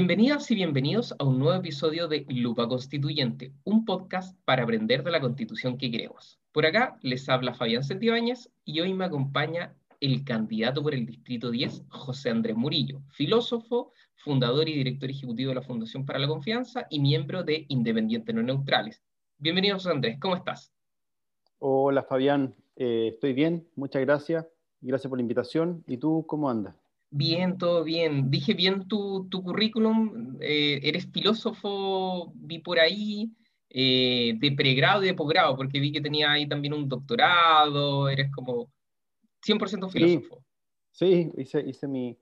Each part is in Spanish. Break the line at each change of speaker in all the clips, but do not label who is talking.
Bienvenidas y bienvenidos a un nuevo episodio de Lupa Constituyente, un podcast para aprender de la constitución que queremos. Por acá les habla Fabián Santibáñez y hoy me acompaña el candidato por el Distrito 10, José Andrés Murillo, filósofo, fundador y director ejecutivo de la Fundación para la Confianza y miembro de Independientes No Neutrales. Bienvenido, José Andrés, ¿cómo estás?
Hola, Fabián, eh, estoy bien, muchas gracias. Gracias por la invitación. ¿Y tú cómo andas?
Bien, todo bien. Dije bien tu, currículum. Eh, eres filósofo, vi por ahí, eh, de pregrado y de posgrado, porque vi que tenía ahí también un doctorado. Eres como 100% filósofo.
Sí, hice, hice mi,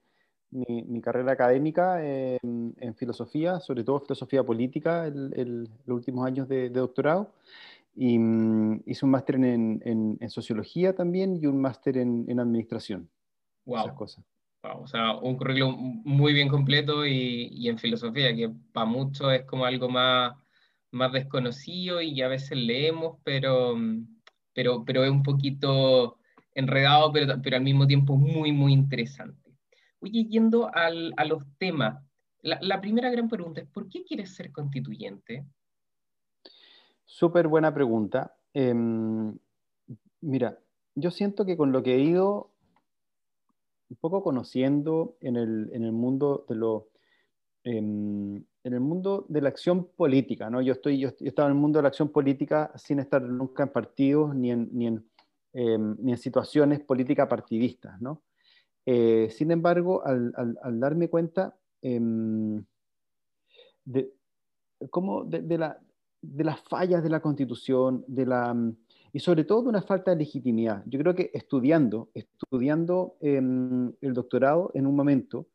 mi, carrera académica en, filosofía, sobre todo filosofía política, en los últimos años de, doctorado. Y mm, hice un máster en, en, sociología también y un máster en, administración.
Wow. Esas cosas o sea, un currículum muy bien completo y, en filosofía, que para muchos es como algo más, más desconocido y a veces leemos, pero, pero, pero es un poquito enredado, pero, pero al mismo tiempo muy, muy interesante. Oye, yendo al, a los temas, la, la, primera gran pregunta es, ¿por qué quieres ser constituyente?
Súper buena pregunta. Em, mira, yo siento que con lo que he ido un poco conociendo en el, en el mundo de lo... Em, en el mundo de la acción política, ¿no? Yo, estoy, yo, he estado en el mundo de la acción política sin estar nunca en partidos ni en, ni en, em, ni en situaciones políticas partidistas, ¿no? Eh, sin embargo, al, al, darme cuenta em, de, como de, de, la, de, las fallas de la constitución, de la, y sobre todo de una falta de legitimidad. Yo creo que estudiando, estudiando em, el doctorado en un momento,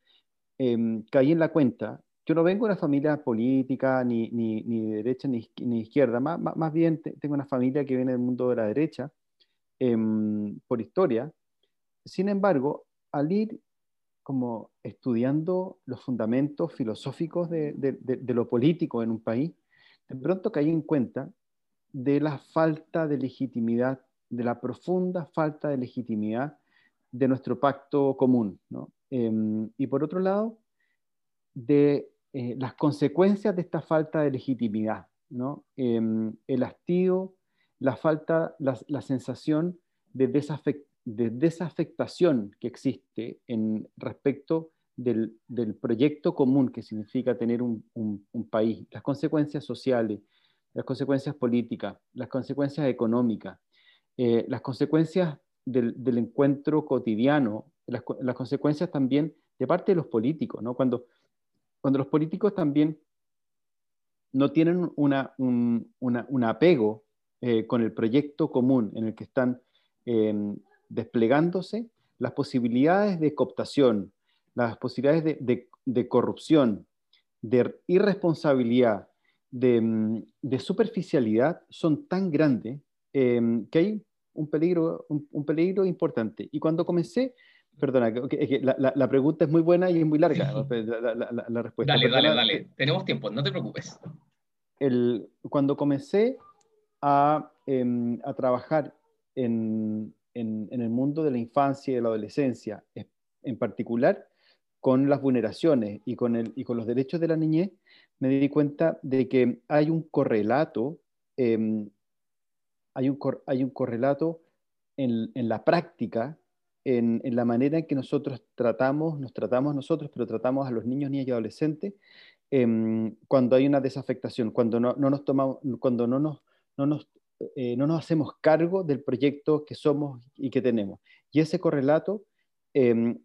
eh, caí en la cuenta, yo no vengo de una familia política, ni, ni, ni de derecha ni, ni izquierda, más, más, bien tengo una familia que viene del mundo de la derecha, em, por historia. Sin embargo, al ir como estudiando los fundamentos filosóficos de, de, de lo político en un país, de pronto caí en cuenta de la falta de legitimidad, de la profunda falta de legitimidad de nuestro pacto común. Em, y por otro lado, de eh, las consecuencias de esta falta de legitimidad, ¿no? Em, el hastío, la falta, la, sensación de, desafectación que existe en respecto del, proyecto común que significa tener un país, las consecuencias sociales, las consecuencias políticas, las consecuencias económicas, eh, las consecuencias del, encuentro cotidiano, las, consecuencias también de parte de los políticos, ¿no? Cuando, cuando los políticos también no tienen una, un, apego eh, con el proyecto común en el que están em, desplegándose, las posibilidades de cooptación, las posibilidades de corrupción, de irresponsabilidad, Mm, de, superficialidad son tan grandes em, que hay un peligro, un, peligro importante. Y cuando comencé, perdona, la, pregunta es muy buena y es muy larga la, respuesta.
Dale, dale, dale, tenemos tiempo, no te preocupes.
El, cuando comencé a, em, a trabajar en, en, en, el mundo de la infancia y de la adolescencia, en particular con las vulneraciones y con, el, y con los derechos de la niñez, me di cuenta de que hay un correlato, em, hay, un hay, un correlato en, en la práctica, en, en, la manera en que nosotros tratamos, nos tratamos nosotros, pero tratamos a los niños, niñas y adolescentes, em, cuando hay una desafectación, cuando no, no nos tomamos, cuando no nos, no nos, eh, no nos hacemos cargo del proyecto que somos y que tenemos. Y ese correlato em,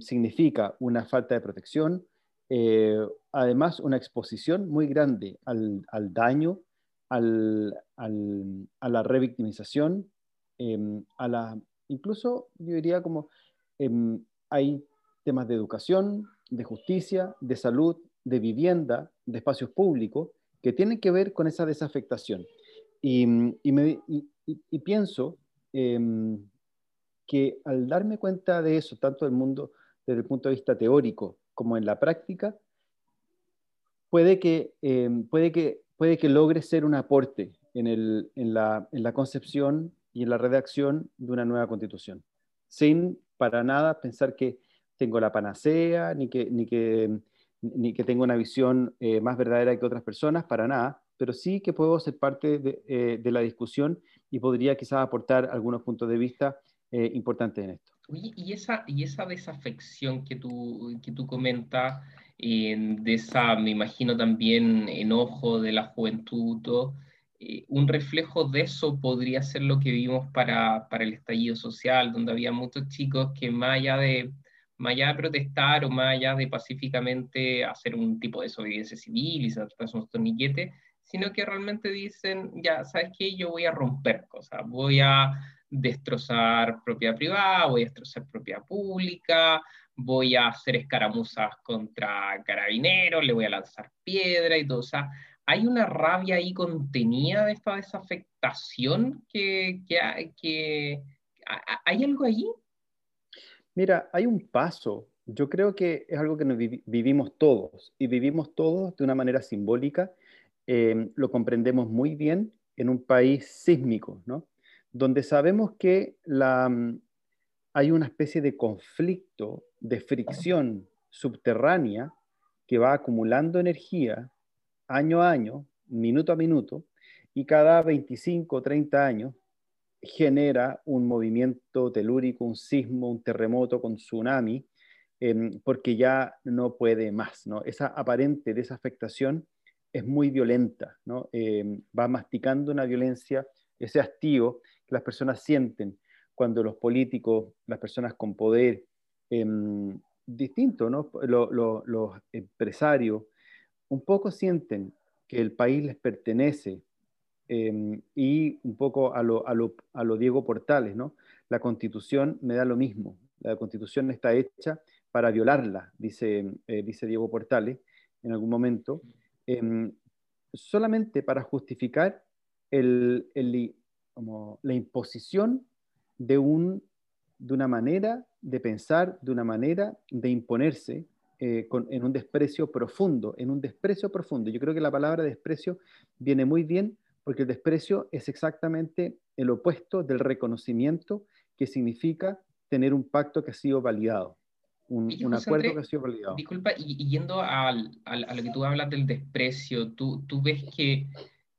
significa una falta de protección, eh, además una exposición muy grande al, daño, al, a la revictimización, em, a la, incluso yo diría como em, hay temas de educación, de justicia, de salud, de vivienda, de espacios públicos, que tienen que ver con esa desafectación. Y, y, pienso em, que al darme cuenta de eso, tanto del mundo desde el punto de vista teórico como en la práctica, puede que, eh, puede que, puede que logre ser un aporte en, el, en, la, en, la, concepción y en la redacción de una nueva constitución, sin para nada pensar que tengo la panacea, ni que, ni que, ni que tenga una visión eh, más verdadera que otras personas, para nada, pero sí que puedo ser parte de, eh, la discusión y podría quizás aportar algunos puntos de vista importantes en esto.
Y esa, y esa desafección que tú, que tú comentas, de esa, me imagino también, enojo de la juventud, un reflejo de eso podría ser lo que vimos para, para, el estallido social, donde había muchos chicos que más allá de más allá de protestar o más allá de pacíficamente hacer un tipo de desobediencia civil y saltarse unos torniquetes, sino que realmente dicen, ya, ¿sabes qué? Yo voy a romper cosas, voy a destrozar propiedad privada, voy a destrozar propiedad pública, voy a hacer escaramuzas contra carabineros, le voy a lanzar piedra y todo. O sea, hay una rabia ahí contenida de esta desafectación que, que, que ¿hay algo ahí?
Mira, hay un paso. Yo creo que es algo que vivimos todos y vivimos todos de una manera simbólica. Em, lo comprendemos muy bien en un país sísmico, ¿no? Donde sabemos que mm, hay una especie de conflicto, de fricción subterránea que va acumulando energía año a año, minuto a minuto, y cada 25 o 30 años genera un movimiento telúrico, un sismo, un terremoto con tsunami, em, porque ya no puede más. Esa aparente desafectación es muy violenta. Em, va masticando una violencia, ese hastío las personas sienten cuando los políticos, las personas con poder, em, distinto, ¿no? los empresarios, un poco sienten que el país les pertenece, Em, y un poco a lo, a, lo, a lo, Diego Portales, ¿no? La constitución me da lo mismo, la constitución está hecha para violarla, dice, eh, dice Diego Portales en algún momento, em, solamente para justificar el, como la imposición de, un, de una manera de pensar, de una manera de imponerse eh, con, en un desprecio profundo, en un desprecio profundo. Yo creo que la palabra desprecio viene muy bien porque el desprecio es exactamente el opuesto del reconocimiento que significa tener un pacto que ha sido validado, un, acuerdo que ha sido validado.
Disculpa, y, yendo a lo que tú hablas del desprecio, tú, tú ves que,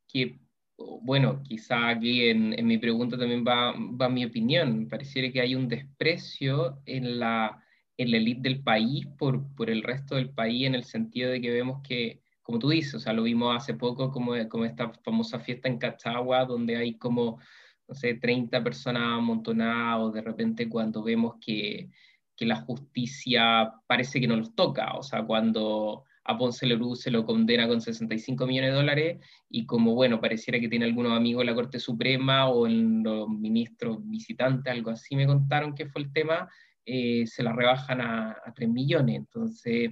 que, bueno, quizá aquí en, en mi pregunta también va, va, mi opinión, pareciera que hay un desprecio en la, en la élite del país por, por el resto del país en el sentido de que vemos que como tú dices, o sea, lo vimos hace poco como, como esta famosa fiesta en Cachagua, donde hay como, no sé, 30 personas amontonadas, o de repente cuando vemos que, que la justicia parece que no los toca, o sea, cuando a Ponce Lerú se lo condena con 65 millones de dólares y como, bueno, pareciera que tiene algunos amigos en la Corte Suprema o en los ministros visitantes, algo así me contaron que fue el tema, eh, se la rebajan a, a 3 millones. Entonces,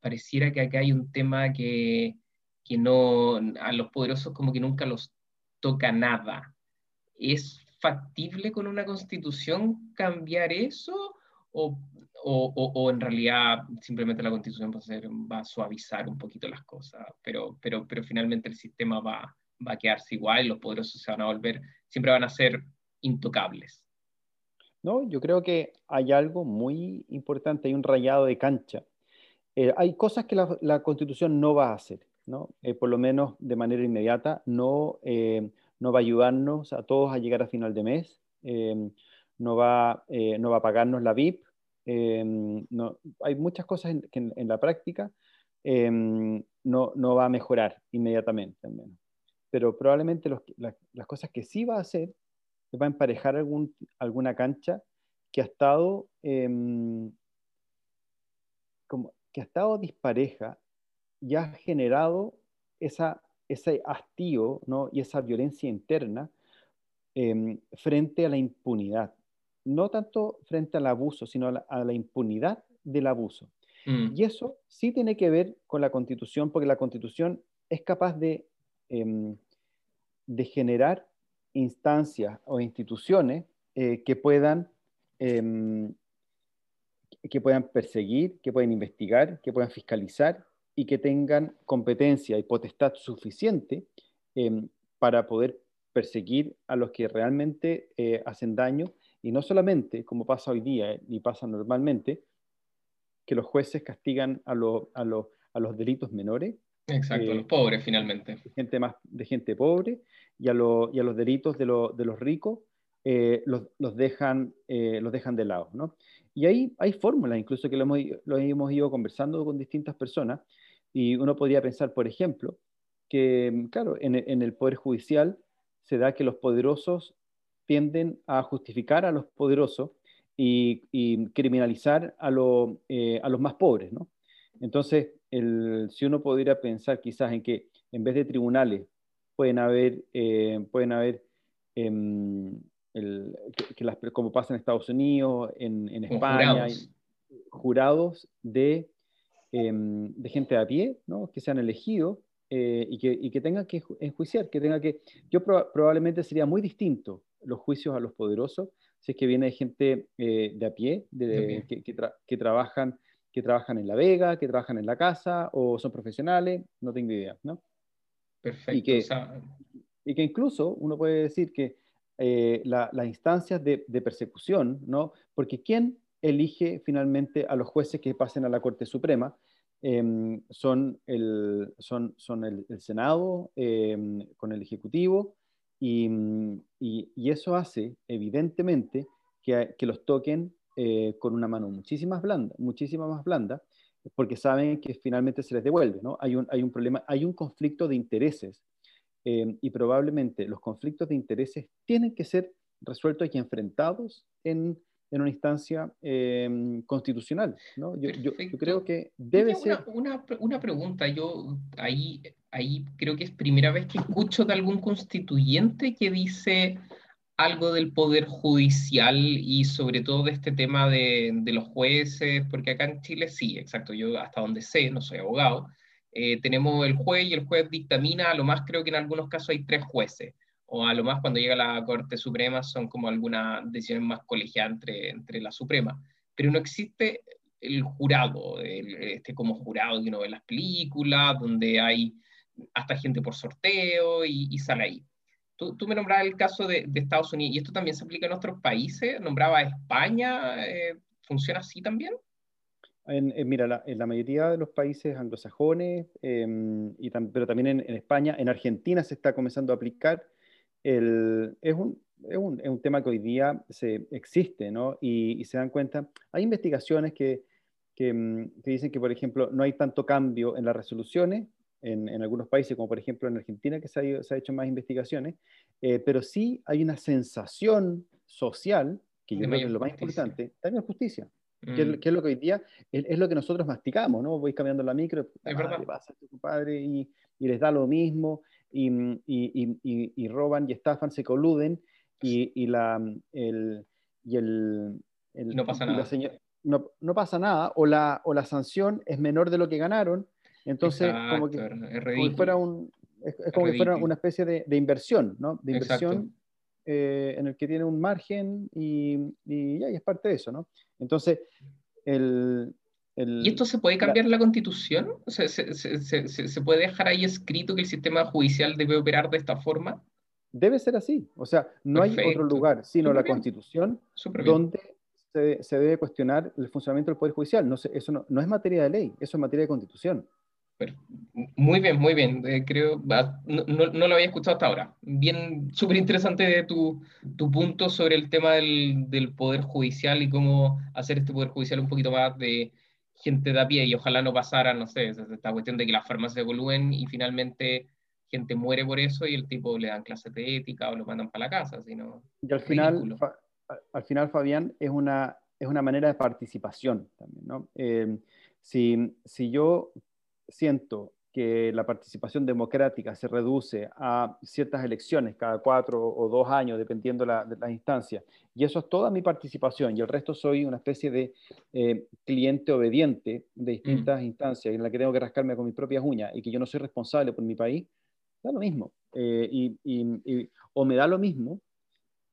pareciera que acá hay un tema que, que no, a los poderosos como que nunca los toca nada. ¿Es factible con una constitución cambiar eso? O, o, o, en realidad simplemente la constitución va a, suavizar un poquito las cosas, pero, pero, pero finalmente el sistema va, va a quedarse igual, los poderosos se van a volver, siempre van a ser intocables.
No, yo creo que hay algo muy importante, hay un rayado de cancha eh, hay cosas que la, Constitución no va a hacer, ¿no? Eh, por lo menos de manera inmediata, no, eh, no va a ayudarnos a todos a llegar a final de mes, no, va, no va a pagarnos la VIP, no, hay muchas cosas que en, la práctica no, no, va a mejorar inmediatamente, al menos. Pero probablemente las cosas que sí va a hacer va a emparejar algún, alguna cancha que ha estado como que ha estado dispareja y ha generado esa, ese hastío ¿no? y esa violencia interna em, frente a la impunidad. No tanto frente al abuso, sino a la, impunidad del abuso. Mm. Y eso sí tiene que ver con la constitución, porque la constitución es capaz de, em, de generar instancias o instituciones eh, que puedan em, que puedan perseguir, que puedan investigar, que puedan fiscalizar y que tengan competencia y potestad suficiente em, para poder perseguir a los que realmente eh, hacen daño y no solamente, como pasa hoy día y pasa normalmente, que los jueces castigan a, a, a los delitos menores.
Exacto, a los pobres finalmente.
De gente, más, de gente pobre y a, y a los delitos de, de los ricos los, los, dejan, los dejan de lado. ¿no? Y ahí hay fórmulas, incluso que lo hemos, lo hemos ido conversando con distintas personas, y uno podría pensar, por ejemplo, que, claro, en, en el Poder Judicial se da que los poderosos tienden a justificar a los poderosos y, y criminalizar a, lo, eh, a, los más pobres, ¿no? Entonces, el, si uno pudiera pensar quizás en que en vez de tribunales pueden haber, eh, pueden haber em, el, que, las, como pasa en Estados Unidos, en, en España, jurados, de, em, de, gente a pie, ¿no? que sean elegidos eh, y, que, y, que, tengan que enjuiciar, que tenga que... Yo probablemente sería muy distinto los juicios a los poderosos si es que viene gente eh, de a pie, de, Que, que, trabajan, que trabajan en la vega, que trabajan en la casa o son profesionales, no tengo idea, ¿no?
Perfecto.
Y que, y que incluso uno puede decir que eh, las instancias de, persecución, ¿no? Porque ¿quién elige finalmente a los jueces que pasen a la Corte Suprema? Em, son, el, son, son el, Senado em, con el Ejecutivo y, y, eso hace evidentemente que, los toquen eh, con una mano muchísimo más blanda, muchísima más blanda, porque saben que finalmente se les devuelve, ¿no? Hay un, hay un problema, hay un conflicto de intereses eh, y probablemente los conflictos de intereses tienen que ser resueltos y enfrentados en, en una instancia eh, constitucional. ¿no? Yo, yo, creo que debe ser...
Una, una, pregunta, yo ahí, ahí creo que es primera vez que escucho de algún constituyente que dice algo del poder judicial y sobre todo de este tema de, de, los jueces, porque acá en Chile sí, exacto, yo hasta donde sé, no soy abogado, eh, tenemos el juez y el juez dictamina, a lo más creo que en algunos casos hay tres jueces, o a lo más cuando llega la Corte Suprema son como algunas decisiones más colegiadas entre, entre la Suprema, pero no existe el jurado, este como jurado que uno ve en las películas, donde hay hasta gente por sorteo y, sale ahí. Tú, tú, me nombrabas el caso de, de, Estados Unidos, y esto también se aplica en otros países, nombraba España, eh, ¿funciona así también?
En, mira, en la mayoría de los países anglosajones, em, y pero también en, España, en Argentina se está comenzando a aplicar. El, es, un, es, un, es, un, tema que hoy día se, existe, ¿no? Y, se dan cuenta, hay investigaciones que, que, em, que, dicen que, por ejemplo, no hay tanto cambio en las resoluciones, en, en algunos países, como por ejemplo en Argentina, que se ha, se ha hecho más investigaciones, eh, pero sí hay una sensación social, que yo creo que es lo más importante, también justicia. Mm. ¿Qué, es lo que hoy día es, lo que nosotros masticamos, ¿no? Voy cambiando la micro,
es verdad.
pasa a compadre? Y, y, les da lo mismo, y, y, y, roban y estafan, se coluden, y, la, el, y el,
no pasa nada.
no, no, pasa nada, o la, o la sanción es menor de lo que ganaron, entonces como, que, como si fuera un, es, como si fuera una especie de, de inversión, ¿no? De inversión eh, en el que tiene un margen y, y, ya, y es parte de eso, ¿no? Entonces, el,
¿Y esto se puede cambiar en la constitución? ¿Se, se, se, se, puede dejar ahí escrito que el sistema judicial debe operar de esta forma?
Debe ser así. O sea, no hay otro lugar sino la constitución donde se, debe cuestionar el funcionamiento del Poder Judicial. No, eso no, no, es materia de ley, eso es materia de constitución.
Muy bien, muy bien. Eh, creo, no, no, lo había escuchado hasta ahora. Bien, súper interesante tu, tu, punto sobre el tema del, del, poder judicial y cómo hacer este poder judicial un poquito más de gente de a pie y ojalá no pasara, no sé, esta cuestión de que las farmacias se evolúen y finalmente gente muere por eso y el tipo le dan clases de ética o lo mandan para la casa, sino
y al final, al final Fabián es una, es una manera de participación también, ¿no? Eh, si, si yo siento que la participación democrática se reduce a ciertas elecciones cada cuatro o dos años, dependiendo la, de las instancias, y eso es toda mi participación, y el resto soy una especie de eh, cliente obediente de distintas instancias en la que tengo que rascarme con mis propias uñas y que yo no soy responsable por mi país, da lo mismo. Eh, y, o me da lo mismo,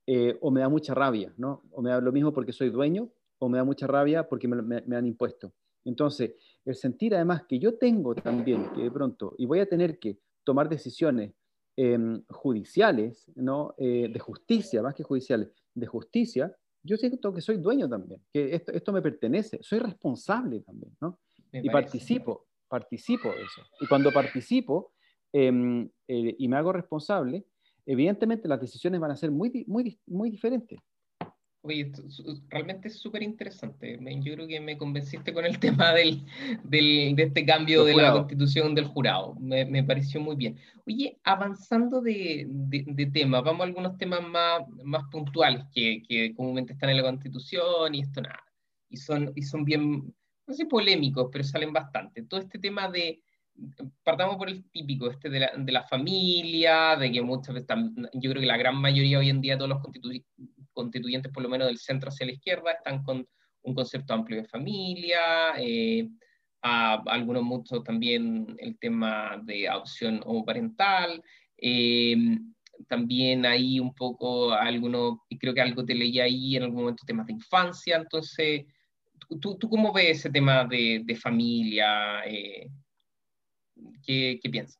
eh, o me da mucha rabia, ¿no? O me da lo mismo porque soy dueño, o me da mucha rabia porque me, me han impuesto. Entonces, el sentir además que yo tengo también que de pronto, y voy a tener que tomar decisiones em, judiciales, ¿no? Eh, de justicia, más que judiciales, de justicia, yo siento que soy dueño también, que esto, esto me pertenece, soy responsable también, ¿no? y participo, participo de eso. Y cuando participo em, eh, y me hago responsable, evidentemente las decisiones van a ser muy, muy, muy diferentes.
Oye, realmente es súper interesante. Yo creo que me convenciste con el tema del, del de este cambio de la constitución del jurado. Me, me, pareció muy bien. Oye, avanzando de, de, tema, vamos a algunos temas más, más puntuales que, que, comúnmente están en la constitución y esto nada. Y son, y son bien, no sé, polémicos, pero salen bastante. Todo este tema de, partamos por el típico, este de la, de la familia, de que muchas veces, yo creo que la gran mayoría hoy en día, todos los constituyentes constituyentes, por lo menos del centro hacia la izquierda, están con un concepto amplio de familia, eh, a, algunos muchos también el tema de adopción homoparental, eh, también hay un poco algunos, y creo que algo te leí ahí en algún momento, temas de infancia, entonces, ¿tú, tú cómo ves ese tema de, de familia? Eh, ¿qué, ¿Qué piensas?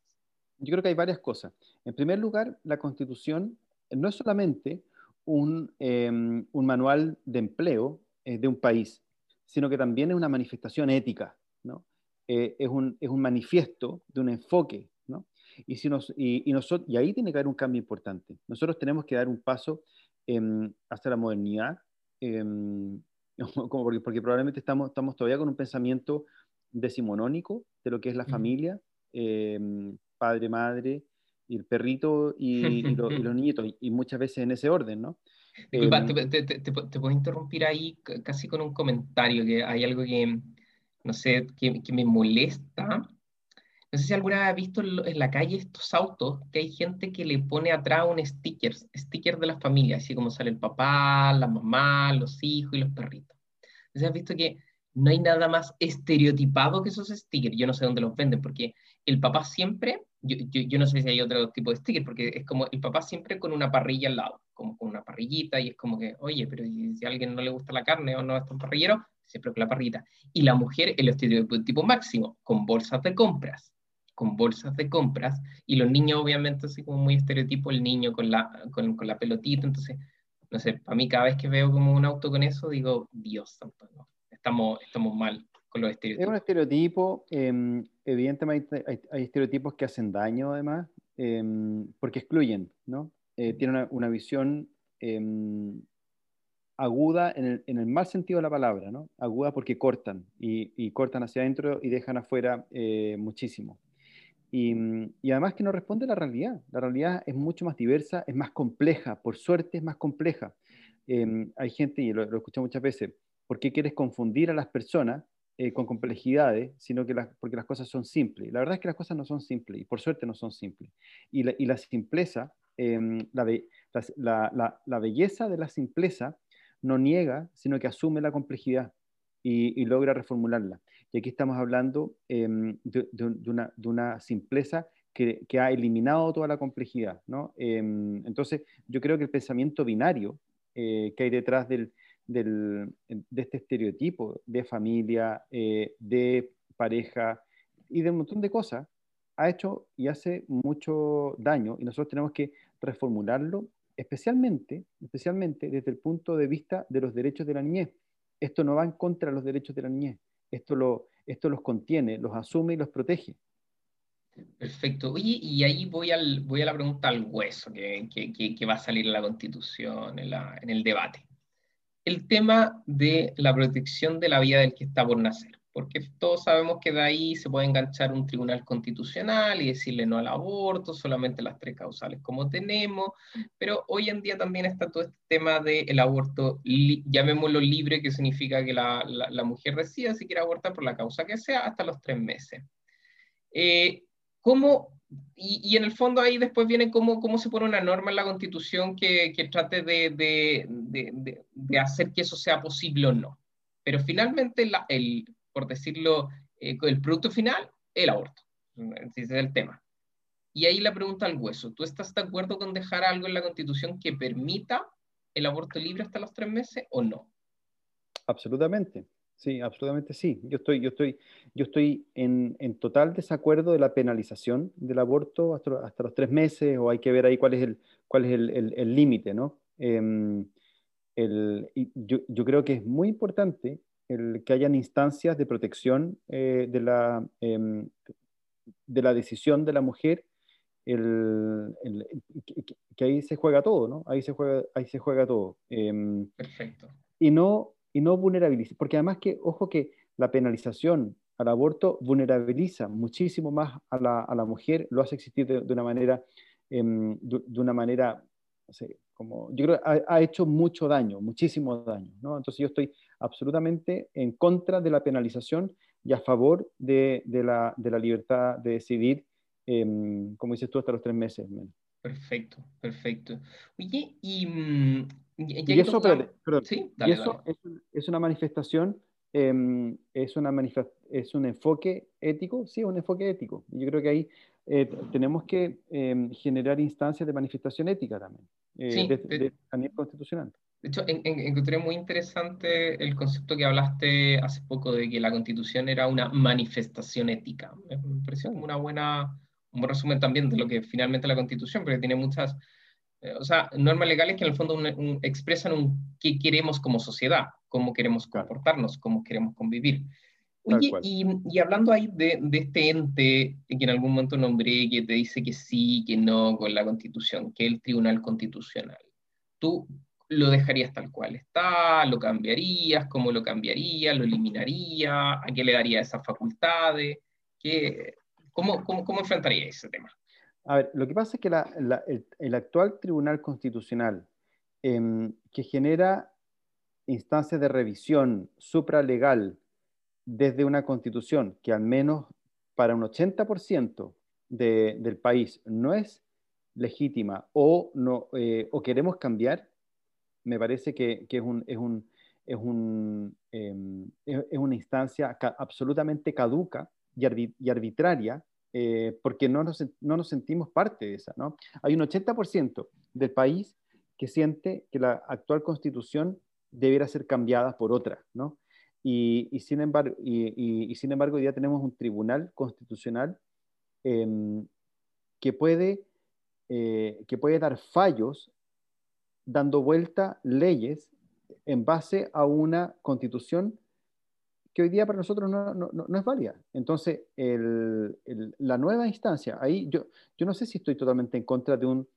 Yo creo que hay varias cosas. En primer lugar, la constitución no es solamente Em, un, manual de empleo eh, de un país, sino que también es una manifestación ética, ¿no? Eh, es, un, es, un, manifiesto de un enfoque. ¿no? Y, si nos, y, nosotros, y ahí tiene que haber un cambio importante. Nosotros tenemos que dar un paso em, hacia la modernidad, em, como porque, porque, probablemente estamos, estamos todavía con un pensamiento decimonónico de lo que es la familia, padre, madre, y el perrito y, los nietos, y muchas veces en ese orden, ¿no?
Disculpa, em, te, te, puedo interrumpir ahí casi con un comentario, que hay algo que, no sé, que, que me molesta. No sé si alguna vez has visto en la calle estos autos que hay gente que le pone atrás un sticker, sticker de la familia, así como sale el papá, la mamá, los hijos y los perritos. Entonces has visto que no hay nada más estereotipado que esos stickers. Yo no sé dónde los venden, porque el papá siempre yo, yo, no sé si hay otro tipo de sticker, porque es como el papá siempre con una parrilla al lado, como con una parrillita, y es como que, oye, pero si a alguien no le gusta la carne o no es tan parrillero, siempre con la parrillita. Y la mujer, el estereotipo máximo, con bolsas de compras, con bolsas de compras, y los niños, obviamente, así como muy estereotipo, el niño con la, con, con la pelotita, entonces, no sé, para mí cada vez que veo como un auto con eso, digo, Dios santo, estamos, estamos mal. Es
un estereotipo, em, evidentemente hay, estereotipos que hacen daño además, em, porque excluyen, ¿no? Eh, tiene una, visión em, aguda en el, mal sentido de la palabra, ¿no? Aguda porque cortan y, cortan hacia adentro y dejan afuera eh, muchísimo. Y, además que no responde a la realidad. La realidad es mucho más diversa, es más compleja, por suerte es más compleja. hay gente, y lo, lo he muchas veces, ¿por qué quieres confundir a las personas eh, con complejidades, sino que porque las cosas son simples. La verdad es que las cosas no son simples, y por suerte no son simples. Y la, y la simpleza, em, la, la, la, belleza de la simpleza no niega, sino que asume la complejidad y, logra reformularla. Y aquí estamos hablando em, de, de, una, de, una, simpleza que, que, ha eliminado toda la complejidad. ¿no? Em, entonces, yo creo que el pensamiento binario eh, que hay detrás del, del, de este estereotipo de familia, eh, de pareja y de un montón de cosas, ha hecho y hace mucho daño y nosotros tenemos que reformularlo especialmente, especialmente desde el punto de vista de los derechos de la niñez. Esto no va en contra de los derechos de la niñez, esto, lo, esto los contiene, los asume y los protege.
Perfecto. Oye, y ahí voy, al, voy a la pregunta al hueso que, que, que va a salir en la Constitución, en, la, en el debate el tema de la protección de la vida del que está por nacer, porque todos sabemos que de ahí se puede enganchar un tribunal constitucional y decirle no al aborto, solamente las tres causales como tenemos, pero hoy en día también está todo este tema del aborto, llamémoslo libre, que significa que la, mujer decida si quiere abortar por la causa que sea hasta los tres meses. Eh, ¿Cómo y, en el fondo ahí después viene cómo, cómo se pone una norma en la constitución que, que trate de, de, de, hacer que eso sea posible o no. Pero finalmente, el, por decirlo, eh, el producto final, el aborto. Ese es el tema. Y ahí la pregunta al hueso, ¿tú estás de acuerdo con dejar algo en la constitución que permita el aborto libre hasta los tres meses o no?
Absolutamente. Sí, absolutamente sí. Yo estoy, yo estoy, yo estoy en, en total desacuerdo de la penalización del aborto hasta, hasta, los tres meses, o hay que ver ahí cuál es el cuál es el límite, ¿no? Em, el, yo, yo, creo que es muy importante el que hayan instancias de protección eh, de, la, em, de la decisión de la mujer, el, que, ahí se juega todo, ¿no? Ahí se juega, ahí se juega todo.
Em, Perfecto.
Y no, y no vulnerabiliza, porque además que, ojo que la penalización al aborto vulnerabiliza muchísimo más a la, a la mujer, lo hace existir de, una manera, em, de, una manera, no sé, como, yo creo que ha, ha, hecho mucho daño, muchísimo daño, ¿no? Entonces yo estoy absolutamente en contra de la penalización y a favor de, de, la, de la, libertad de decidir, em, como dices tú, hasta los tres meses.
Perfecto, perfecto. Oye, y...
Y, eso, ¿Sí? y eso es, es, una manifestación, eh, es, una es un enfoque ético, sí, un enfoque ético. Yo creo que ahí eh, tenemos que em, generar instancias de manifestación ética también, eh, sí, de, a nivel constitucional.
De hecho, encontré muy interesante el concepto que hablaste hace poco de que la constitución era una manifestación ética. Me pareció como una buena, un buen resumen también de lo que finalmente la constitución, porque tiene muchas, eh, o sea, normas legales que en el fondo expresan un, qué queremos como sociedad, cómo queremos comportarnos, cómo queremos convivir. Oye, y, y, hablando ahí de, de, este ente que en algún momento nombré, que te dice que sí, que no con la constitución, que es el Tribunal Constitucional. ¿Tú lo dejarías tal cual está, lo cambiarías, cómo lo cambiarías, lo eliminarías, a qué le daría esas facultades, ¿Qué, cómo, cómo, cómo enfrentarías ese tema?
A ver, lo que pasa es que el, actual Tribunal Constitucional, eh, que genera instancias de revisión supralegal desde una constitución que al menos para un 80% de, del país no es legítima o, no, eh, o queremos cambiar, me parece que, em, es, una instancia absolutamente caduca y, arbitraria eh, porque no nos, no nos, sentimos parte de esa. ¿no? Hay un 80% del país que siente que la actual constitución debiera ser cambiada por otra. ¿no? Y, y sin embargo, y, y, sin embargo, ya tenemos un tribunal constitucional em, que, puede, eh, que puede dar fallos dando vuelta leyes en base a una constitución que hoy día para nosotros no, no, no es válida. Entonces, el, el, la nueva instancia, ahí yo, yo no sé si estoy totalmente en contra de un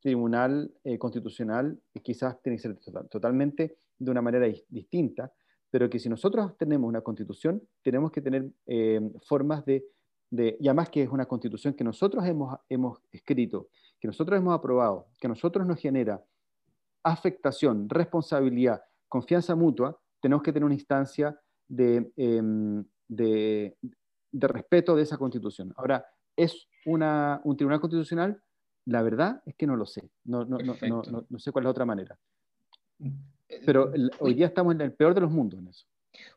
tribunal eh, constitucional, quizás tiene que ser totalmente de una manera distinta, pero que si nosotros tenemos una constitución, tenemos que tener eh, formas de, de, y además que es una constitución que nosotros hemos, hemos escrito, que nosotros hemos aprobado, que a nosotros nos genera afectación, responsabilidad, confianza mutua, tenemos que tener una instancia de, em, de, de, respeto de esa constitución. Ahora, ¿es una, un tribunal constitucional? La verdad es que no lo sé. No, no, no, no, no sé cuál es la otra manera. Pero hoy día estamos en el peor de los mundos en eso.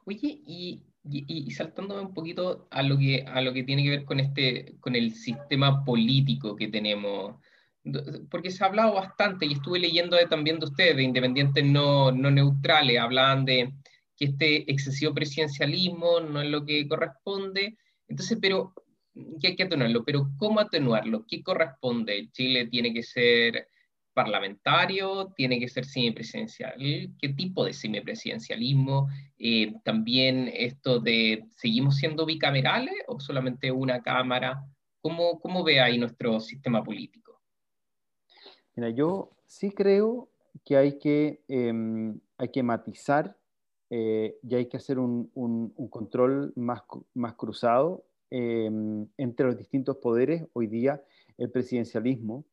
Oye, y, y, y, saltándome un poquito a lo, que, a lo que tiene que ver con, este, con el sistema político que tenemos porque se ha hablado bastante y estuve leyendo también de ustedes, de independientes no, no neutrales, hablaban de que este excesivo presidencialismo no es lo que corresponde, entonces, pero, que hay que atenuarlo, pero ¿cómo atenuarlo? ¿Qué corresponde? ¿Chile tiene que ser parlamentario? ¿Tiene que ser semipresidencial? ¿Qué tipo de semipresidencialismo? Eh, también esto de, ¿seguimos siendo bicamerales o solamente una cámara? ¿Cómo, cómo ve ahí nuestro sistema político?
Mira, yo sí creo que hay que, em, hay que matizar eh, y hay que hacer un, un, control más, más cruzado em, entre los distintos poderes. Hoy día el presidencialismo,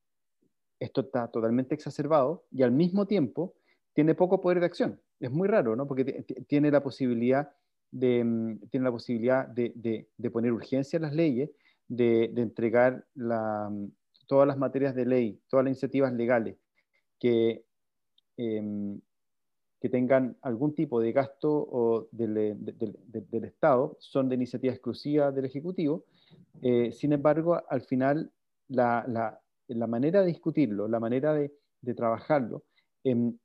esto está totalmente exacerbado y al mismo tiempo tiene poco poder de acción. Es muy raro, ¿no? Porque tiene la posibilidad de, em, tiene la posibilidad de, de, poner urgencia en las leyes, de, entregar la, todas las materias de ley, todas las iniciativas legales que, em, que tengan algún tipo de gasto o del, del, Estado son de iniciativa exclusiva del Ejecutivo. Eh, sin embargo, al final, la, la, la, manera de discutirlo, la manera de, de trabajarlo, em,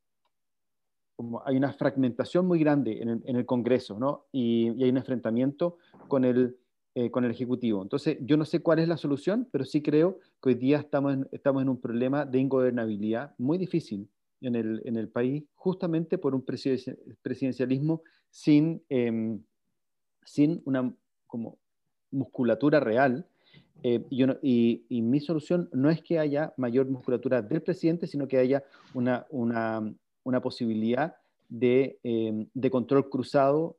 hay una fragmentación muy grande en el, en el Congreso, ¿no? Y, hay un enfrentamiento con el, eh, con el Ejecutivo. Entonces, yo no sé cuál es la solución, pero sí creo que hoy día estamos estamos en un problema de ingobernabilidad muy difícil en el, en el país justamente por un presidencialismo sin, em, sin una como musculatura real. Eh, y, y, mi solución no es que haya mayor musculatura del presidente, sino que haya una, una, una posibilidad de, em, de, control cruzado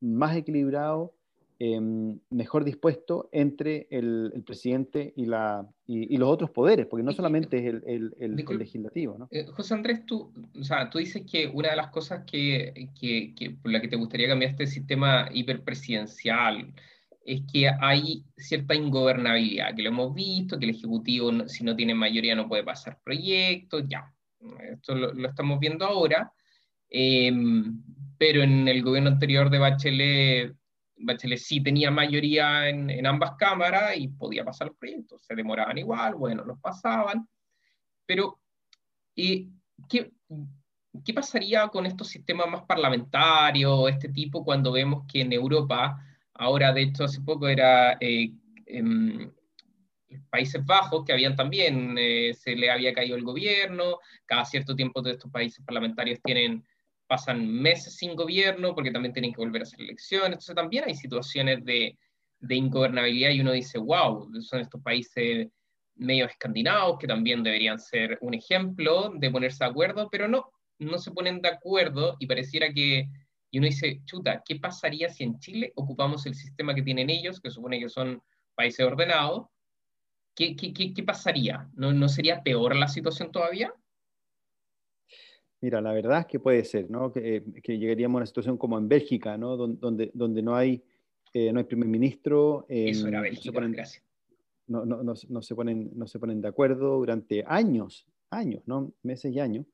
más equilibrado, em, mejor dispuesto entre el, el presidente y, la, y, los otros poderes, porque no solamente es el, el legislativo. ¿no?
Eh, José Andrés, tú, o sea, tú dices que una de las cosas que, que, que, por la que te gustaría cambiar este sistema hiperpresidencial es que hay cierta ingobernabilidad, que lo hemos visto, que el Ejecutivo, si no tiene mayoría, no puede pasar proyectos, ya. Esto lo, lo estamos viendo ahora. Eh, pero en el gobierno anterior de Bachelet, Bachelet sí tenía mayoría en, en ambas cámaras y podía pasar los proyectos. Se demoraban igual, bueno, los pasaban. Pero, ¿qué, ¿qué pasaría con estos sistemas más parlamentarios, este tipo, cuando vemos que en Europa, ahora de hecho hace poco era eh, en Países Bajos, que habían también, eh, se le había caído el gobierno, cada cierto tiempo de estos países parlamentarios tienen pasan meses sin gobierno porque también tienen que volver a hacer elecciones. Entonces también hay situaciones de, de ingobernabilidad y uno dice, wow, son estos países medio escandinavos que también deberían ser un ejemplo de ponerse de acuerdo, pero no, no se ponen de acuerdo y pareciera que, y uno dice, chuta, ¿qué pasaría si en Chile ocupamos el sistema que tienen ellos, que supone que son países ordenados? ¿Qué, qué, qué, qué pasaría? ¿No, ¿No sería peor la situación todavía?
Mira, la verdad es que puede ser, ¿no? Que, eh, que llegaríamos a una situación como en Bélgica, ¿no? Donde, donde no, hay, eh, no hay primer ministro.
Eso era Bélgica, gracias.
No, no, no, no, se ponen, no se ponen de acuerdo durante años, años, ¿no? Meses y años.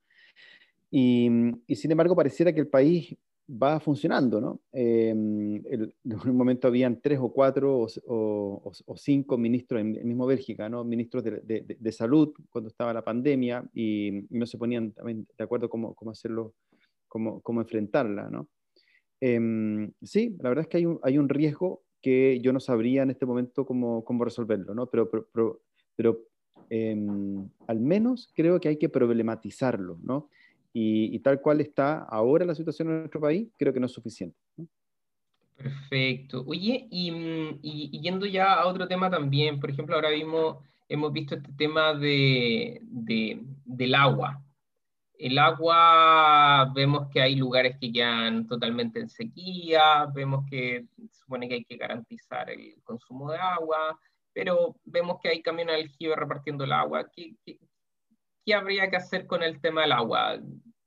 Y, y sin embargo, pareciera que el país va funcionando, ¿no? Em, en un momento habían tres o cuatro o, cinco ministros en, mismo Bélgica, ¿no? Ministros de, salud cuando estaba la pandemia y, no se ponían también de acuerdo cómo, cómo hacerlo, cómo, cómo enfrentarla, ¿no? Em, sí, la verdad es que hay un, hay un, riesgo que yo no sabría en este momento cómo, cómo resolverlo, ¿no? Pero, pero, pero, em, al menos creo que hay que problematizarlo, ¿no? Y, tal cual está ahora la situación en nuestro país, creo que no es suficiente.
Perfecto. Oye, mm, y, yendo ya a otro tema también, por ejemplo, ahora mismo hemos visto este tema de, del agua. El agua, vemos que hay lugares que quedan totalmente en sequía, vemos que se supone que hay que garantizar el consumo de agua, pero vemos que hay camiones de aljibe repartiendo el agua. ¿Qué, ¿qué habría que hacer con el tema del agua?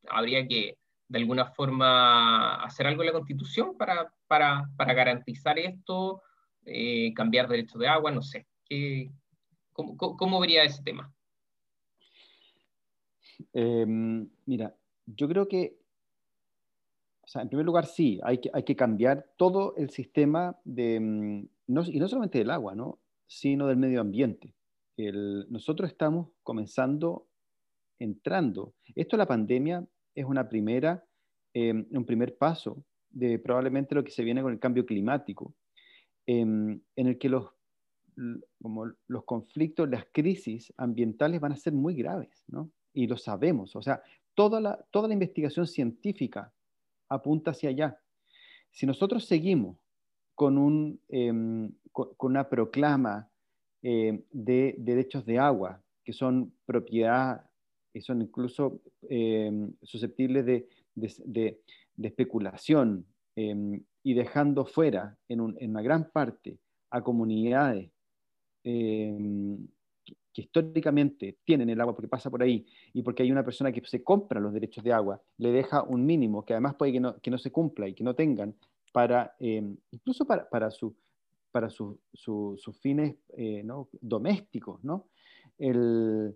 ¿Habría que, de alguna forma, hacer algo en la Constitución para, para, para garantizar esto? Eh, ¿Cambiar derechos de agua? No sé. ¿Qué, cómo, cómo, vería ese tema?
Em, mira, yo creo que, o sea, en primer lugar, sí, hay que, hay que cambiar todo el sistema de, mm, no, y no solamente del agua, ¿no? sino del medio ambiente. El, nosotros estamos comenzando entrando. Esto la pandemia es una primera, eh, un primer paso de probablemente lo que se viene con el cambio climático, em, en el que los, como los conflictos, las crisis ambientales van a ser muy graves, ¿no? Y lo sabemos, o sea, toda la, toda la investigación científica apunta hacia allá. Si nosotros seguimos con, un, em, con, una proclama eh, de derechos de agua, que son propiedad y son incluso em, susceptibles de, de, de, especulación em, y dejando fuera en, en, una gran parte a comunidades em, que históricamente tienen el agua porque pasa por ahí y porque hay una persona que se compra los derechos de agua, le deja un mínimo que además puede que no, que no se cumpla y que no tengan para, incluso para, para, su, para sus fines eh, ¿no? domésticos, ¿no? El,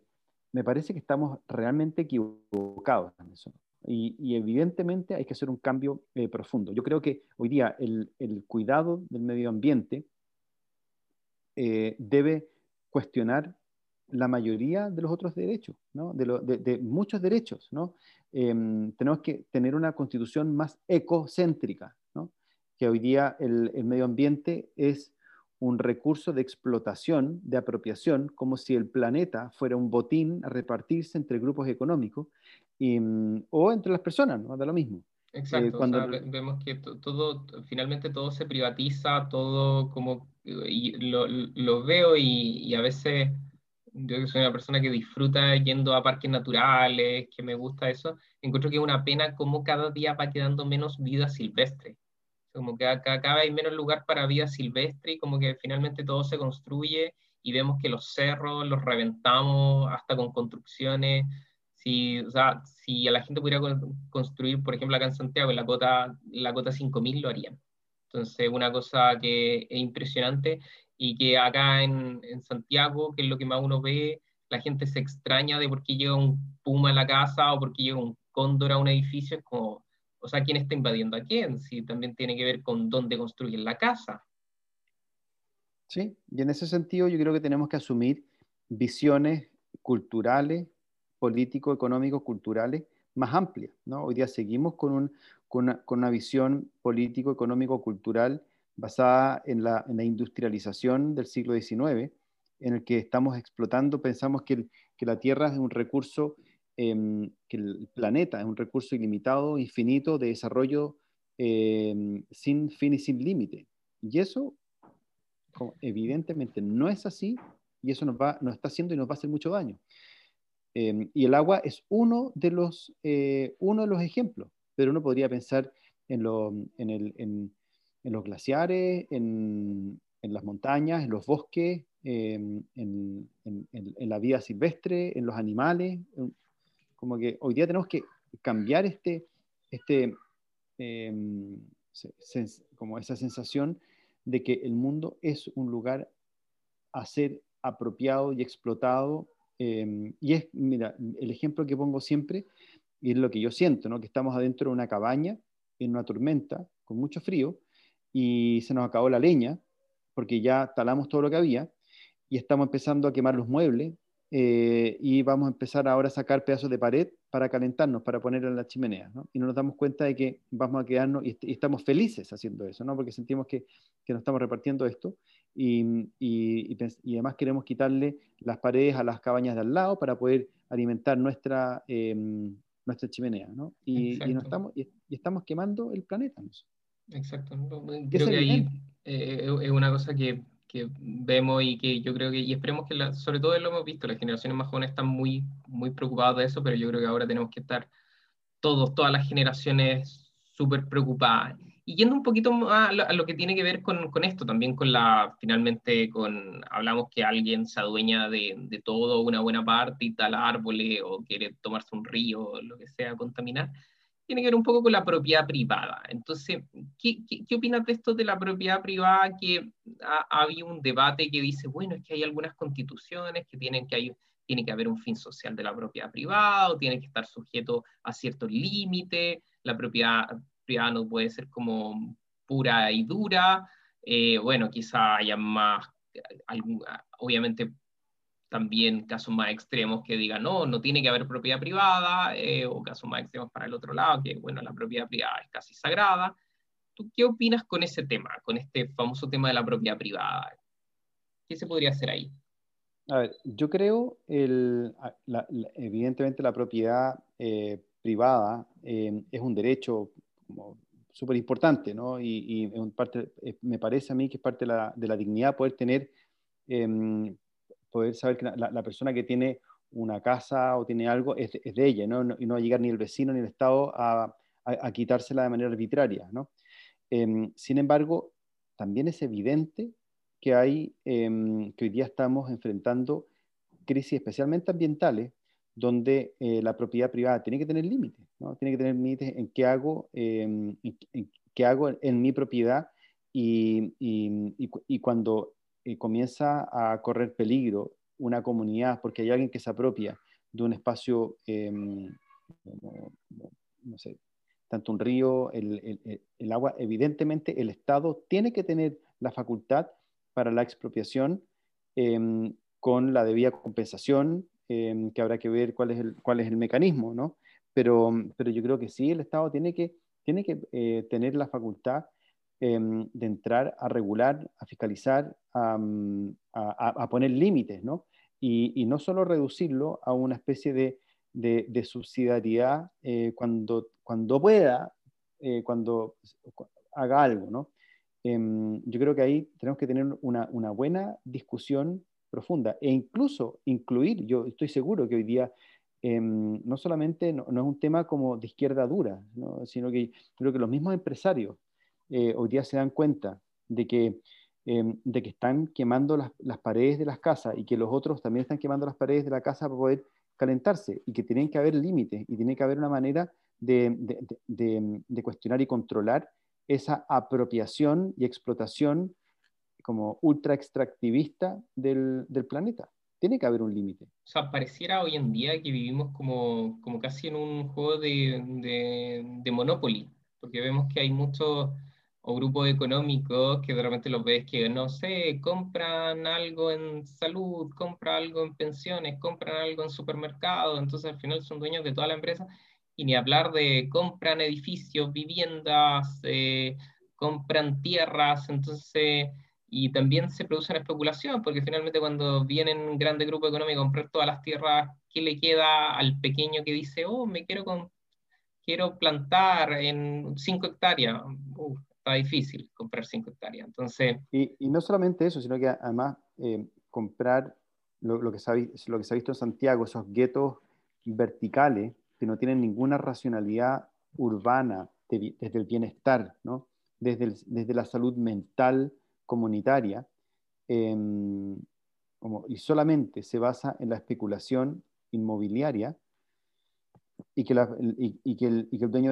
me parece que estamos realmente equivocados en eso. Y, evidentemente hay que hacer un cambio eh, profundo. Yo creo que hoy día el, cuidado del medio ambiente eh, debe cuestionar la mayoría de los otros derechos, ¿no? de, muchos derechos. ¿no? Em, tenemos que tener una constitución más ecocéntrica, ¿no? que hoy día el, el medio ambiente es un recurso de explotación, de apropiación, como si el planeta fuera un botín a repartirse entre grupos económicos mm, o entre las personas, ¿no? Da lo mismo.
Exacto, cuando... vemos que todo, finalmente todo se privatiza, todo como, y lo, lo veo y, y, a veces yo que soy una persona que disfruta yendo a parques naturales, que me gusta eso, encuentro que es una pena como cada día va quedando menos vida silvestre. Como que cada vez hay menos lugar para vida silvestre y como que finalmente todo se construye y vemos que los cerros los reventamos hasta con construcciones. Si, o sea, si a la gente pudiera construir, por ejemplo, acá en Santiago, en la cota, la cota 5000 lo harían. Entonces, una cosa que es impresionante y que acá en, en, Santiago, que es lo que más uno ve, la gente se extraña de por qué llega un puma a la casa o por qué llega un cóndor a un edificio, es como, o sea, ¿quién está invadiendo a quién? Si también tiene que ver con dónde construyen la casa.
Sí, y en ese sentido yo creo que tenemos que asumir visiones culturales, político, económico, culturales más amplias. ¿no? Hoy día seguimos con, un, con, una, con una, visión político, económico, cultural basada en la, en la, industrialización del siglo XIX, en el que estamos explotando, pensamos que, el, que la Tierra es un recurso, eh, que el planeta es un recurso ilimitado, infinito de desarrollo eh, sin fin y sin límite. Y eso evidentemente no es así y eso nos, va, nos está haciendo y nos va a hacer mucho daño. Em, y el agua es uno de, los, eh, uno de los ejemplos, pero uno podría pensar en, lo, en, en, en los glaciares, en, las montañas, en los bosques, em, en, la vida silvestre, en los animales. Como que hoy día tenemos que cambiar este, este, em, como esa sensación de que el mundo es un lugar a ser apropiado y explotado. Em, y es, mira, el ejemplo que pongo siempre, y es lo que yo siento, ¿no? que estamos adentro de una cabaña, en una tormenta, con mucho frío, y se nos acabó la leña, porque ya talamos todo lo que había, y estamos empezando a quemar los muebles, eh, y vamos a empezar ahora a sacar pedazos de pared para calentarnos, para poner en la chimenea, ¿no? Y no nos damos cuenta de que vamos a quedarnos y, estamos felices haciendo eso, ¿no? Porque sentimos que, que nos estamos repartiendo esto y, y, y, además queremos quitarle las paredes a las cabañas de al lado para poder alimentar nuestra, em, nuestra chimenea, ¿no? Y, no estamos, y, estamos quemando el planeta. ¿no?
Exacto. Creo que ahí eh, es una cosa que que vemos y que yo creo que, y esperemos que, la, sobre todo lo hemos visto, las generaciones más jóvenes están muy, muy preocupadas de eso, pero yo creo que ahora tenemos que estar todos, todas las generaciones súper preocupadas. Y yendo un poquito más a lo, que tiene que ver con, con, esto, también con la, finalmente, con, hablamos que alguien se adueña de, de todo, una buena parte, y tal árboles, o quiere tomarse un río, o lo que sea, contaminar tiene que ver un poco con la propiedad privada. Entonces, ¿qué, opinas de esto de la propiedad privada? Que ha, habido un debate que dice, bueno, es que hay algunas constituciones que tienen que, hay, tiene que haber un fin social de la propiedad privada o tiene que estar sujeto a ciertos límites, la propiedad privada no puede ser como pura y dura, eh, bueno, quizá haya más, obviamente también casos más extremos que digan, no, no tiene que haber propiedad privada, eh, o casos más extremos para el otro lado, que bueno, la propiedad privada es casi sagrada. ¿Tú qué opinas con ese tema, con este famoso tema de la propiedad privada? ¿Qué se podría hacer ahí?
A ver, yo creo, el, evidentemente la propiedad eh, privada eh, es un derecho súper importante, ¿no? Y, y parte, me parece a mí que es parte de la, de la dignidad poder tener em, poder saber que la, persona que tiene una casa o tiene algo es, de ella, ¿no? y no llegar ni el vecino ni el Estado a, a, quitársela de manera arbitraria. ¿no? Em, sin embargo, también es evidente que, hay, em, que hoy día estamos enfrentando crisis especialmente ambientales, donde eh, la propiedad privada tiene que tener límites, ¿no? tiene que tener límites en qué hago, em, en, qué hago en mi propiedad y, y, y, cuando eh, comienza a correr peligro una comunidad porque hay alguien que se apropia de un espacio, em, tanto un río, el, el, el, agua, evidentemente el Estado tiene que tener la facultad para la expropiación em, con la debida compensación, em, que habrá que ver cuál es el, cuál es el mecanismo, ¿no? Pero, pero yo creo que sí, el Estado tiene que, tiene que eh, tener la facultad Em, de entrar a regular, a fiscalizar, a, poner límites, ¿no? Y, no solo reducirlo a una especie de, de, subsidiariedad eh, cuando, cuando pueda, eh, cuando haga algo, ¿no? Em, yo creo que ahí tenemos que tener una, una, buena discusión profunda e incluso incluir, yo estoy seguro que hoy día em, no solamente no, es un tema como de izquierda dura, sino que creo que los mismos empresarios eh, hoy día se dan cuenta de que, em, de que están quemando las, las, paredes de las casas y que los otros también están quemando las paredes de la casa para poder calentarse y que tienen que haber límites y tiene que haber una manera de, de, de cuestionar y controlar esa apropiación y explotación como ultra extractivista del, del planeta. Tiene que haber un límite.
O sea, pareciera hoy en día que vivimos como, como casi en un juego de, de, de Monopoly, porque vemos que hay muchos o grupos económicos que de repente los ves que, no sé, compran algo en salud, compran algo en pensiones, compran algo en supermercados, entonces al final son dueños de toda la empresa y ni hablar de compran edificios, viviendas, eh, compran tierras, entonces, y también se produce una especulación, porque finalmente cuando vienen un grande grupo económico a comprar todas las tierras, ¿qué le queda al pequeño que dice, oh, me quiero, con, quiero plantar en 5 hectáreas? Está difícil comprar 5 hectáreas. Entonces...
Y, y, no solamente eso, sino que además eh, comprar lo, lo, que se ha, lo que se ha visto en Santiago, esos guetos verticales, que no tienen ninguna racionalidad urbana desde el bienestar, ¿no? desde, desde la salud mental comunitaria, em, como, y solamente se basa en la especulación inmobiliaria y que, la, y, y, que el, y que el dueño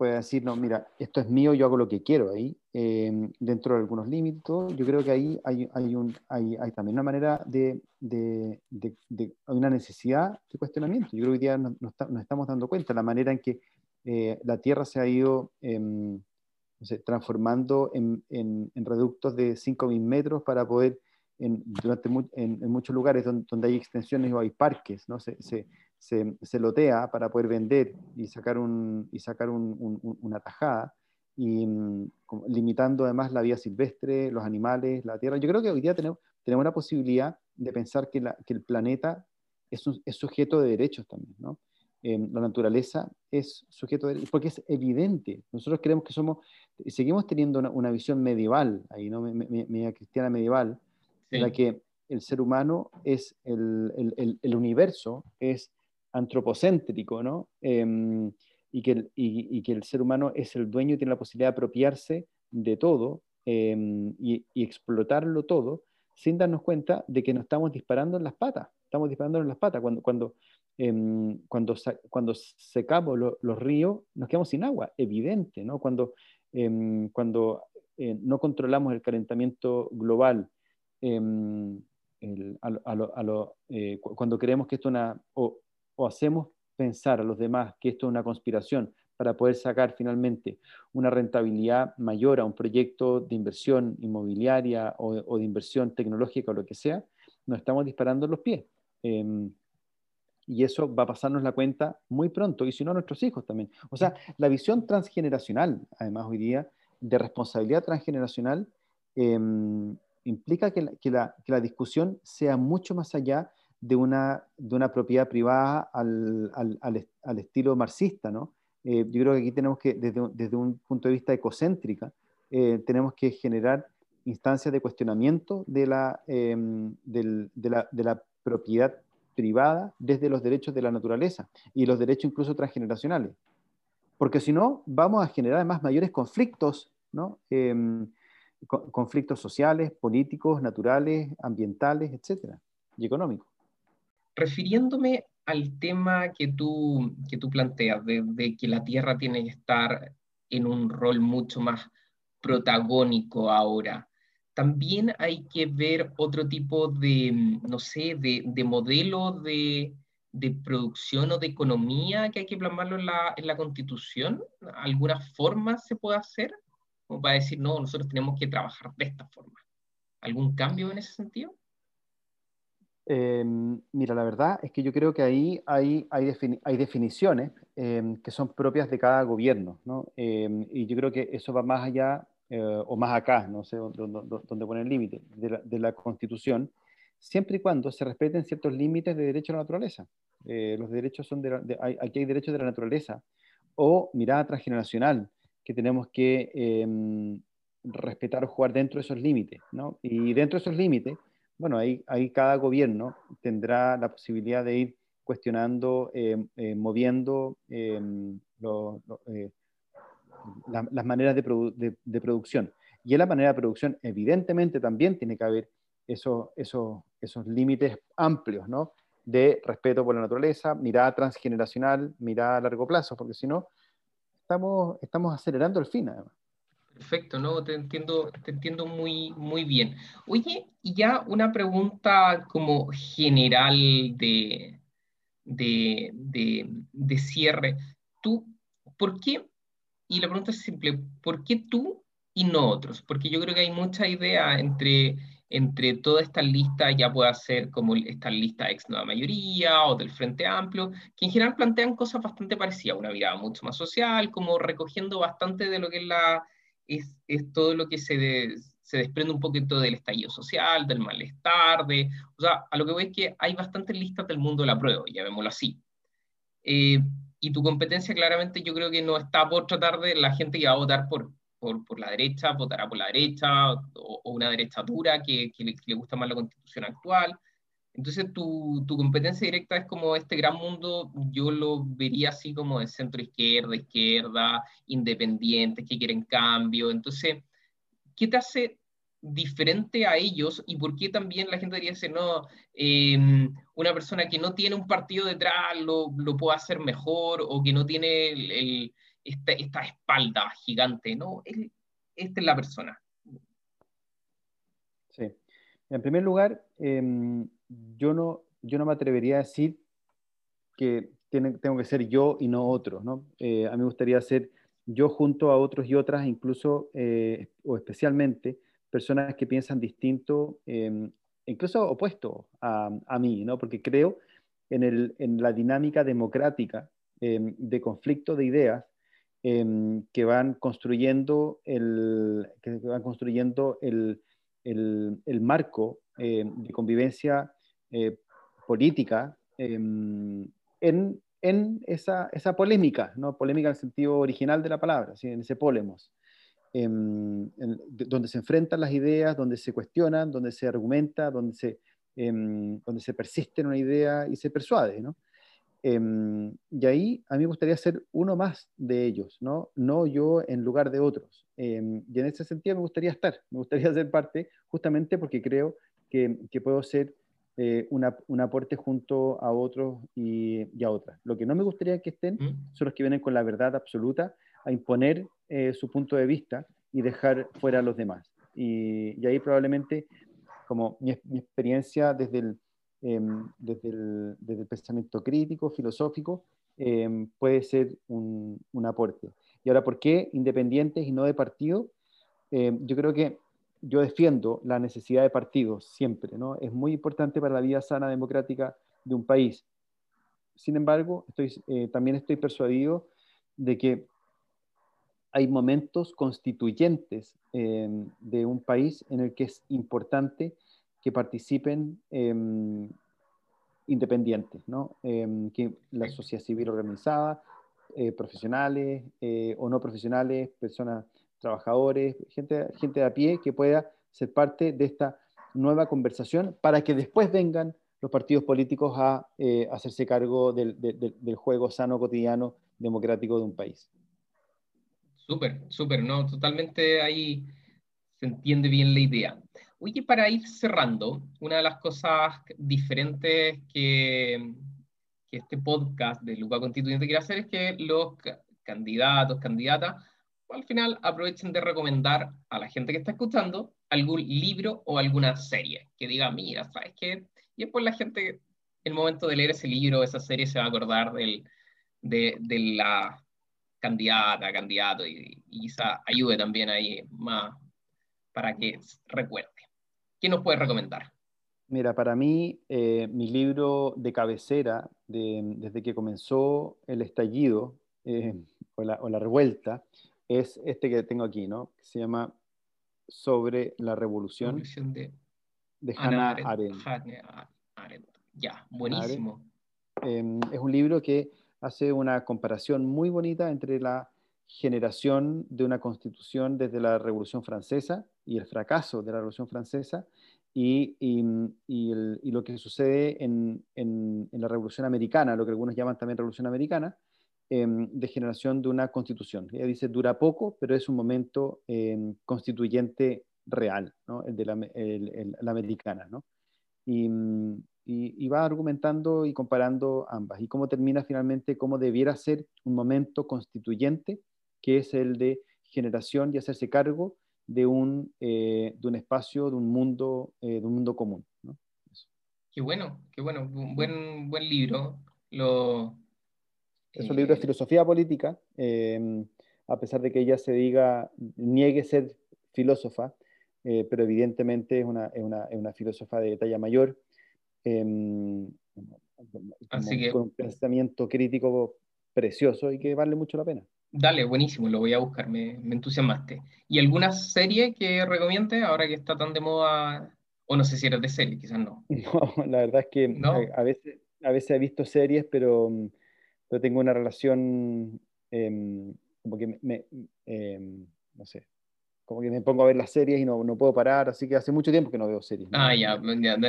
puede decir, no, mira, esto es mío, yo hago lo que quiero ahí, em, dentro de algunos límites, yo creo que ahí hay, hay, un, hay, hay también una manera de, de, de, hay una necesidad de cuestionamiento. Yo creo que hoy día nos, nos, estamos dando cuenta la manera en que eh, la Tierra se ha ido em, no sé, transformando en, en, en, reductos de 5.000 metros para poder, en, durante, en, en muchos lugares donde, donde, hay extensiones o hay parques, ¿no? se, se se, lotea para poder vender y sacar, un, y sacar una tajada, y mm, limitando además la vida silvestre, los animales, la tierra. Yo creo que hoy día tenemos, tenemos la posibilidad de pensar que, el planeta es, es, sujeto de derechos también, ¿no? la naturaleza es sujeto de derechos, porque es evidente. Nosotros creemos que somos, seguimos teniendo una, visión medieval, ahí, ¿no? media cristiana medieval, en la que el ser humano es el, el, el universo, es antropocéntrico, ¿no? Em, y, que el, y, que el, ser humano es el dueño y tiene la posibilidad de apropiarse de todo em, y, explotarlo todo sin darnos cuenta de que nos estamos disparando en las patas. Estamos disparando en las patas. Cuando, cuando, em, cuando, cuando secamos los ríos, nos quedamos sin agua, evidente, ¿no? Cuando, cuando eh, no controlamos el calentamiento global, lo, cuando creemos que esto es una, hacemos pensar a los demás que esto es una conspiración para poder sacar finalmente una rentabilidad mayor a un proyecto de inversión inmobiliaria o, de inversión tecnológica o lo que sea, nos estamos disparando los pies. Em, y eso va a pasarnos la cuenta muy pronto, y si no, nuestros hijos también. O sea, la visión transgeneracional, además hoy día, de responsabilidad transgeneracional, em, implica que la, que la discusión sea mucho más allá de una, de una propiedad privada al, al, al, estilo marxista, ¿no? Eh, yo creo que aquí tenemos que, desde, desde un punto de vista ecocéntrica, eh, tenemos que generar instancias de cuestionamiento de la, em, del, de, la, propiedad privada desde los derechos de la naturaleza y los derechos incluso transgeneracionales. Porque si no, vamos a generar además mayores conflictos, ¿no? Em, conflictos sociales, políticos, naturales, ambientales, etcétera, y económicos
refiriéndome al tema que tú, que tú planteas, de, que la Tierra tiene que estar en un rol mucho más protagónico ahora, también hay que ver otro tipo de, no sé, de, de modelo de, de, producción o de economía que hay que plasmarlo en la, en la constitución. ¿Alguna forma se puede hacer? Como para decir, no, nosotros tenemos que trabajar de esta forma. ¿Algún cambio en ese sentido?
Em, mira, la verdad es que yo creo que ahí hay, hay, hay definiciones em, que son propias de cada gobierno, ¿no? Em, y yo creo que eso va más allá eh, o más acá, no sé dónde, poner el límite, de la, de la, constitución, siempre y cuando se respeten ciertos límites de derecho a la naturaleza. Eh, los derechos son de, aquí hay derechos de la naturaleza o mirada transgeneracional que tenemos que respetar o jugar dentro de esos límites. ¿no? Y dentro de esos límites, bueno, ahí, cada gobierno tendrá la posibilidad de ir cuestionando, em, eh, moviendo em, eh, las maneras de, producción. Y en la manera de producción, evidentemente, también tiene que haber esos, límites amplios, ¿no? de respeto por la naturaleza, mirada transgeneracional, mirada a largo plazo, porque si no, estamos acelerando el fin, además.
Perfecto, ¿no? Te entiendo, entiendo muy, muy bien. Oye, y ya una pregunta como general de, de, de, de cierre. ¿Tú, por qué? Y la pregunta es simple, ¿por qué tú y no otros? Porque yo creo que hay mucha idea entre entre todas estas listas ya pueda ser como esta lista ex nueva mayoría o del Frente Amplio, que en general plantean cosas bastante parecidas, una mirada mucho más social, como recogiendo bastante de lo que es, la, es, es todo lo que se, se desprende un poquito del estallido social, del malestar, de, o sea, a lo que voy es que hay bastantes listas del mundo de la prueba, llamémoslo así. Eh, y tu competencia claramente yo creo que no está por tratar de la gente que va a votar por, por, por, la derecha, votará por la derecha, o, una derecha dura que, que, le, gusta más la constitución actual. Entonces tu, tu, competencia directa es como este gran mundo, yo lo vería así como de centro izquierda, izquierda, independientes, que quieren cambio. Entonces, ¿qué te hace diferente a ellos y por qué también la gente diría no, em, una persona que no tiene un partido detrás lo, lo puede hacer mejor o que no tiene el esta, esta espalda gigante, ¿no? esta es la persona.
En primer lugar, em, yo, no, yo no me atrevería a decir que tengo que ser yo y no otro, ¿no? Eh, a mí me gustaría ser yo junto a otros y otras, incluso eh, o especialmente personas que piensan distinto, em, incluso opuesto a, mí, ¿no? Porque creo en, en la dinámica democrática em, de conflicto de ideas que van construyendo el, que van construyendo el, el, marco em, de convivencia eh, política em, en, en esa, esa, polémica, ¿no? polémica en el sentido original de la palabra, en ese polemos, donde se enfrentan las ideas, donde se cuestionan, donde se argumenta, donde se, donde se persiste en una idea y se persuade. ¿no? Em, y ahí a mí me gustaría ser uno más de ellos, no, no yo en lugar de otros. Em, y en ese sentido me gustaría estar, me gustaría ser parte, justamente porque creo que, que puedo ser eh, una, un aporte junto a otros y, a otras. Lo que no me gustaría que estén mm. son los que vienen con la verdad absoluta a imponer eh, su punto de vista y dejar fuera a los demás. Y, y ahí probablemente, como mi, mi experiencia desde el Em, desde, el, pensamiento crítico, filosófico, em, puede ser un, aporte. Y ahora, ¿por qué independientes y no de partido? Em, yo creo que yo defiendo la necesidad de partidos siempre, ¿no? Es muy importante para la vida sana democrática de un país. Sin embargo, eh, también estoy persuadido de que hay momentos constituyentes de un país en el que es importante que participen em, independientes, ¿no? Em, que la sociedad civil organizada, eh, profesionales eh, o no profesionales, personas, trabajadores, gente, gente de a pie que pueda ser parte de esta nueva conversación para que después vengan los partidos políticos a eh, hacerse cargo del, del, juego sano cotidiano democrático de un país.
Súper, súper, ¿no? Totalmente ahí se entiende bien la idea. Oye, para ir cerrando, una de las cosas diferentes que, este podcast de Luca Constituyente quiere hacer es que los candidatos, candidatas, al final aprovechen de recomendar a la gente que está escuchando algún libro o alguna serie que diga, mira, ¿sabes qué? Y después la gente, el momento de leer ese libro o esa serie, se va a acordar del, de, de la candidata, candidato, y, y quizá ayude también ahí más para que recuerde. ¿Qué nos puedes recomendar?
Mira, para mí, eh, mi libro de cabecera, desde que comenzó el estallido eh, o, la, revuelta, es este que tengo aquí, ¿no? Que se llama Sobre la Revolución.
Revolución de
de Hannah
Arendt. Ya, buenísimo.
Em, es un libro que hace una comparación muy bonita entre la generación de una constitución desde la Revolución Francesa y el fracaso de la Revolución Francesa y, lo que sucede en, la Revolución Americana, lo que algunos llaman también Revolución Americana, em, de generación de una constitución. Ella dice, dura poco, pero es un momento em, constituyente real, el de la, americana. Y, va argumentando y comparando ambas. Y cómo termina finalmente, cómo debiera ser un momento constituyente, que es el de generación y hacerse cargo de un, eh, de un espacio, de un mundo, eh, de un mundo común.
Qué bueno, qué bueno, un buen, buen libro. Lo,
es un libro de eh, filosofía política, a pesar de que ella se diga, niegue ser filósofa, pero evidentemente es una, es, una, es una, filósofa de talla mayor, em, con un pensamiento crítico precioso y que vale mucho la pena.
Dale, buenísimo, lo voy a buscar, me, me entusiasmaste. ¿Y alguna serie que recomiende ahora que está tan de moda? O no sé si eres de serie, quizás no.
No, la verdad es que a, veces, a veces he visto series, pero, pero tengo una relación em, como que me, em, no sé, como que me pongo a ver las series y no, no, puedo parar, así que hace mucho tiempo que no veo series.
Ah, ya,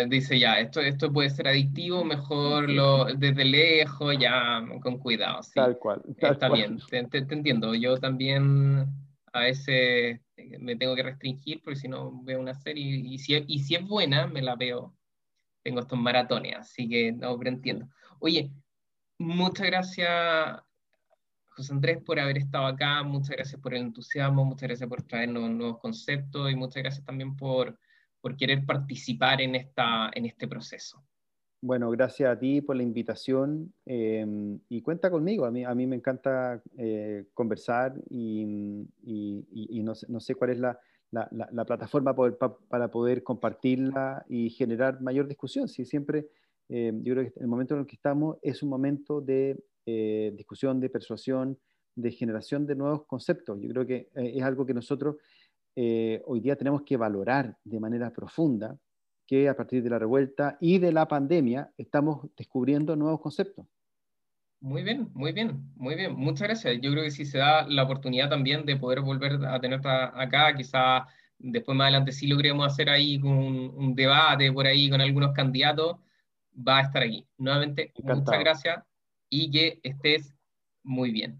dice ya, esto, esto puede ser adictivo, mejor lo, desde lejos, ya con cuidado. Sí.
Tal cual.
Está bien, te, te, entiendo. Yo también a veces me tengo que restringir porque si no veo una serie y si, y si es buena, me la veo. Tengo estos maratones, así que no, pero entiendo. Oye, muchas gracias José Andrés, por haber estado acá, muchas gracias por el entusiasmo, muchas gracias por traernos nuevos conceptos y muchas gracias también por, por querer participar en, esta, en este proceso.
Bueno, gracias a ti por la invitación eh, y cuenta conmigo. A mí, a mí me encanta eh, conversar y, y, no, sé, no, sé, cuál es la, la, la, plataforma para poder compartirla y generar mayor discusión. Si siempre, eh, yo creo que el momento en el que estamos es un momento de eh, discusión, de persuasión, de generación de nuevos conceptos. Yo creo que eh, es algo que nosotros eh, hoy día tenemos que valorar de manera profunda, que a partir de la revuelta y de la pandemia estamos descubriendo nuevos conceptos.
Muy bien, muy bien, muy bien. Muchas gracias. Yo creo que si se da la oportunidad también de poder volver a tener acá, quizá después más adelante sí logremos hacer ahí un, un debate por ahí con algunos candidatos, va a estar aquí. Nuevamente, muchas gracias y que estés muy bien.